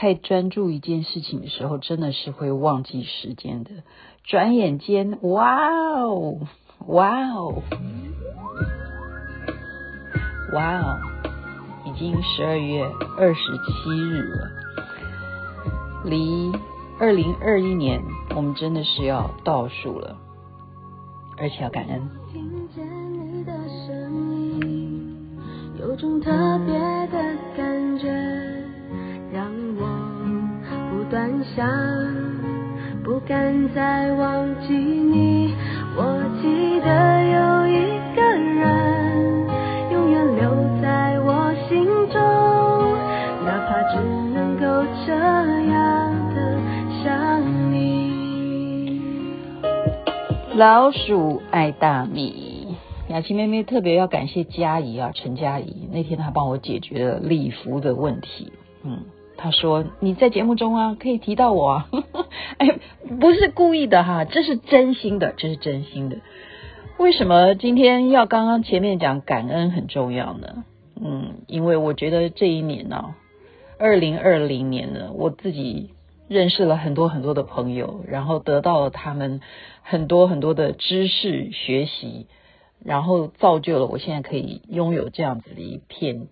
太专注一件事情的时候，真的是会忘记时间的。转眼间，哇哦，哇哦，哇哦，已经十二月二十七日了，离二零二一年，我们真的是要倒数了，而且要感恩。听见你的声音，有种特别我不断想。不敢再忘记你，我记得有一个人永远留在我心中，哪怕只能够这样的想你。老鼠爱大米，雅琪妹妹特别要感谢佳怡啊，陈佳怡那天她帮我解决了礼服的问题，嗯。他说：“你在节目中啊，可以提到我啊，哎，不是故意的哈，这是真心的，这是真心的。为什么今天要刚刚前面讲感恩很重要呢？嗯，因为我觉得这一年呢，二零二零年呢，我自己认识了很多很多的朋友，然后得到了他们很多很多的知识学习，然后造就了我现在可以拥有这样子的一片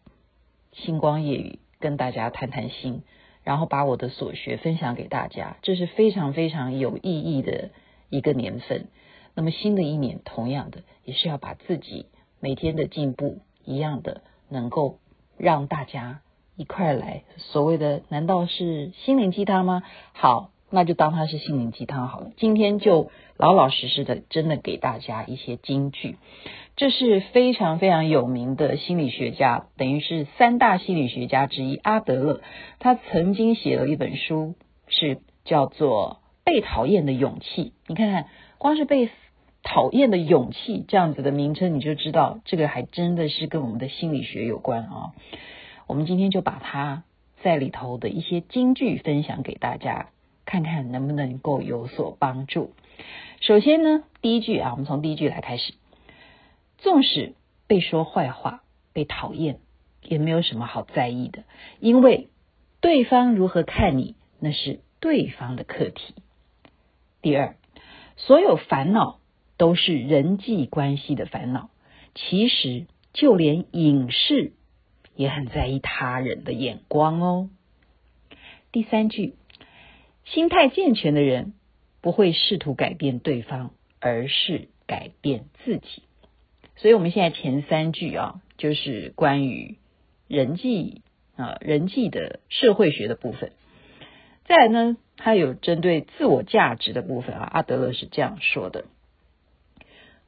星光夜雨。”跟大家谈谈心，然后把我的所学分享给大家，这是非常非常有意义的一个年份。那么新的一年，同样的也是要把自己每天的进步一样的，能够让大家一块来。所谓的难道是心灵鸡汤吗？好，那就当它是心灵鸡汤好了。今天就老老实实的，真的给大家一些金句。这是非常非常有名的心理学家，等于是三大心理学家之一阿德勒。他曾经写了一本书，是叫做《被讨厌的勇气》。你看看，光是被讨厌的勇气这样子的名称，你就知道这个还真的是跟我们的心理学有关啊。我们今天就把它在里头的一些金句分享给大家，看看能不能够有所帮助。首先呢，第一句啊，我们从第一句来开始。纵使被说坏话、被讨厌，也没有什么好在意的，因为对方如何看你，那是对方的课题。第二，所有烦恼都是人际关系的烦恼，其实就连影视也很在意他人的眼光哦。第三句，心态健全的人不会试图改变对方，而是改变自己。所以，我们现在前三句啊，就是关于人际啊、人际的社会学的部分。再来呢，它有针对自我价值的部分啊。阿德勒是这样说的：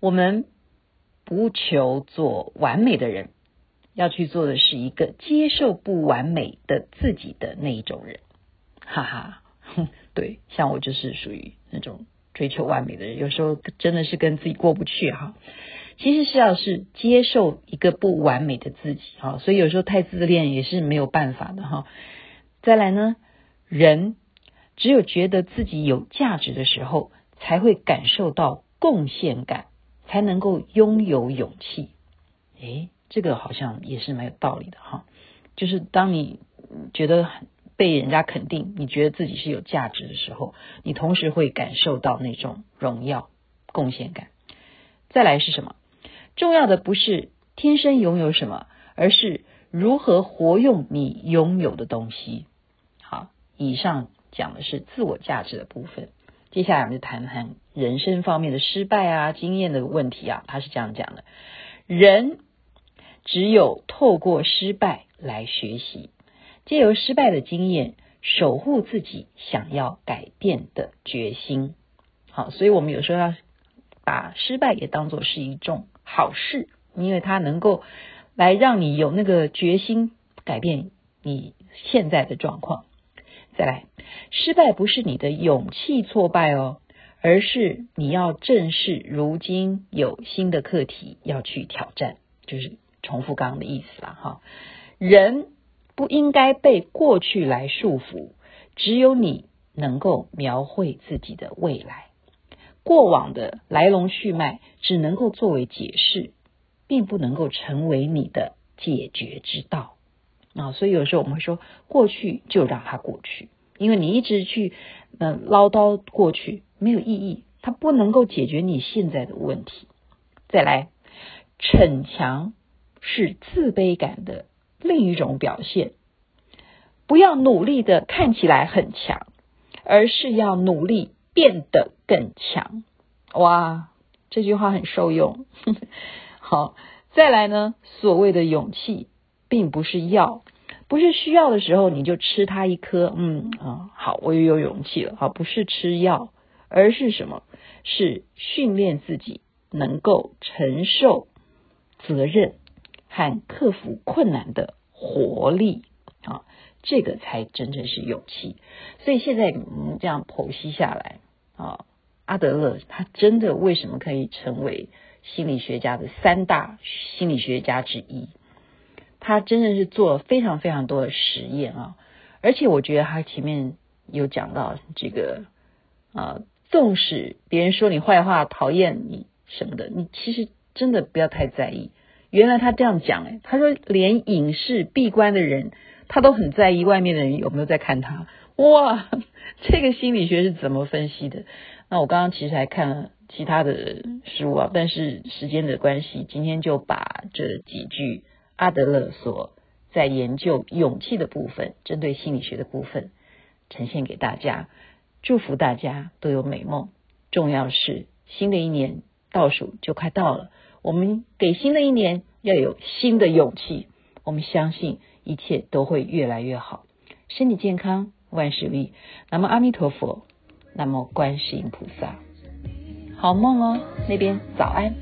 我们不求做完美的人，要去做的是一个接受不完美的自己的那一种人。哈哈，对，像我就是属于那种追求完美的人，有时候真的是跟自己过不去哈。其实是要是接受一个不完美的自己哈，所以有时候太自恋也是没有办法的哈。再来呢，人只有觉得自己有价值的时候，才会感受到贡献感，才能够拥有勇气。诶，这个好像也是蛮有道理的哈。就是当你觉得被人家肯定，你觉得自己是有价值的时候，你同时会感受到那种荣耀、贡献感。再来是什么？重要的不是天生拥有什么，而是如何活用你拥有的东西。好，以上讲的是自我价值的部分。接下来我们就谈谈人生方面的失败啊、经验的问题啊。他是这样讲的：人只有透过失败来学习，借由失败的经验，守护自己想要改变的决心。好，所以我们有时候要把失败也当作是一种。好事，因为它能够来让你有那个决心改变你现在的状况。再来，失败不是你的勇气挫败哦，而是你要正视如今有新的课题要去挑战，就是重复刚刚的意思了哈。人不应该被过去来束缚，只有你能够描绘自己的未来。过往的来龙去脉只能够作为解释，并不能够成为你的解决之道。啊。所以有时候我们会说，过去就让它过去，因为你一直去嗯唠叨过去没有意义，它不能够解决你现在的问题。再来，逞强是自卑感的另一种表现。不要努力的看起来很强，而是要努力变得更强。哇，这句话很受用。好，再来呢，所谓的勇气，并不是药，不是需要的时候你就吃它一颗。嗯啊，好，我也有勇气了。好，不是吃药，而是什么？是训练自己能够承受责任和克服困难的活力啊，这个才真正是勇气。所以现在嗯这样剖析下来啊。阿德勒他真的为什么可以成为心理学家的三大心理学家之一？他真的是做了非常非常多的实验啊！而且我觉得他前面有讲到这个啊，纵使别人说你坏话、讨厌你什么的，你其实真的不要太在意。原来他这样讲哎，他说连隐士闭关的人，他都很在意外面的人有没有在看他。哇，这个心理学是怎么分析的？那我刚刚其实还看了其他的书啊，但是时间的关系，今天就把这几句阿德勒所在研究勇气的部分，针对心理学的部分呈现给大家。祝福大家都有美梦。重要是新的一年倒数就快到了，我们给新的一年要有新的勇气。我们相信一切都会越来越好，身体健康，万事如意。南无阿弥陀佛。南无观世音菩萨，好梦哦，那边早安。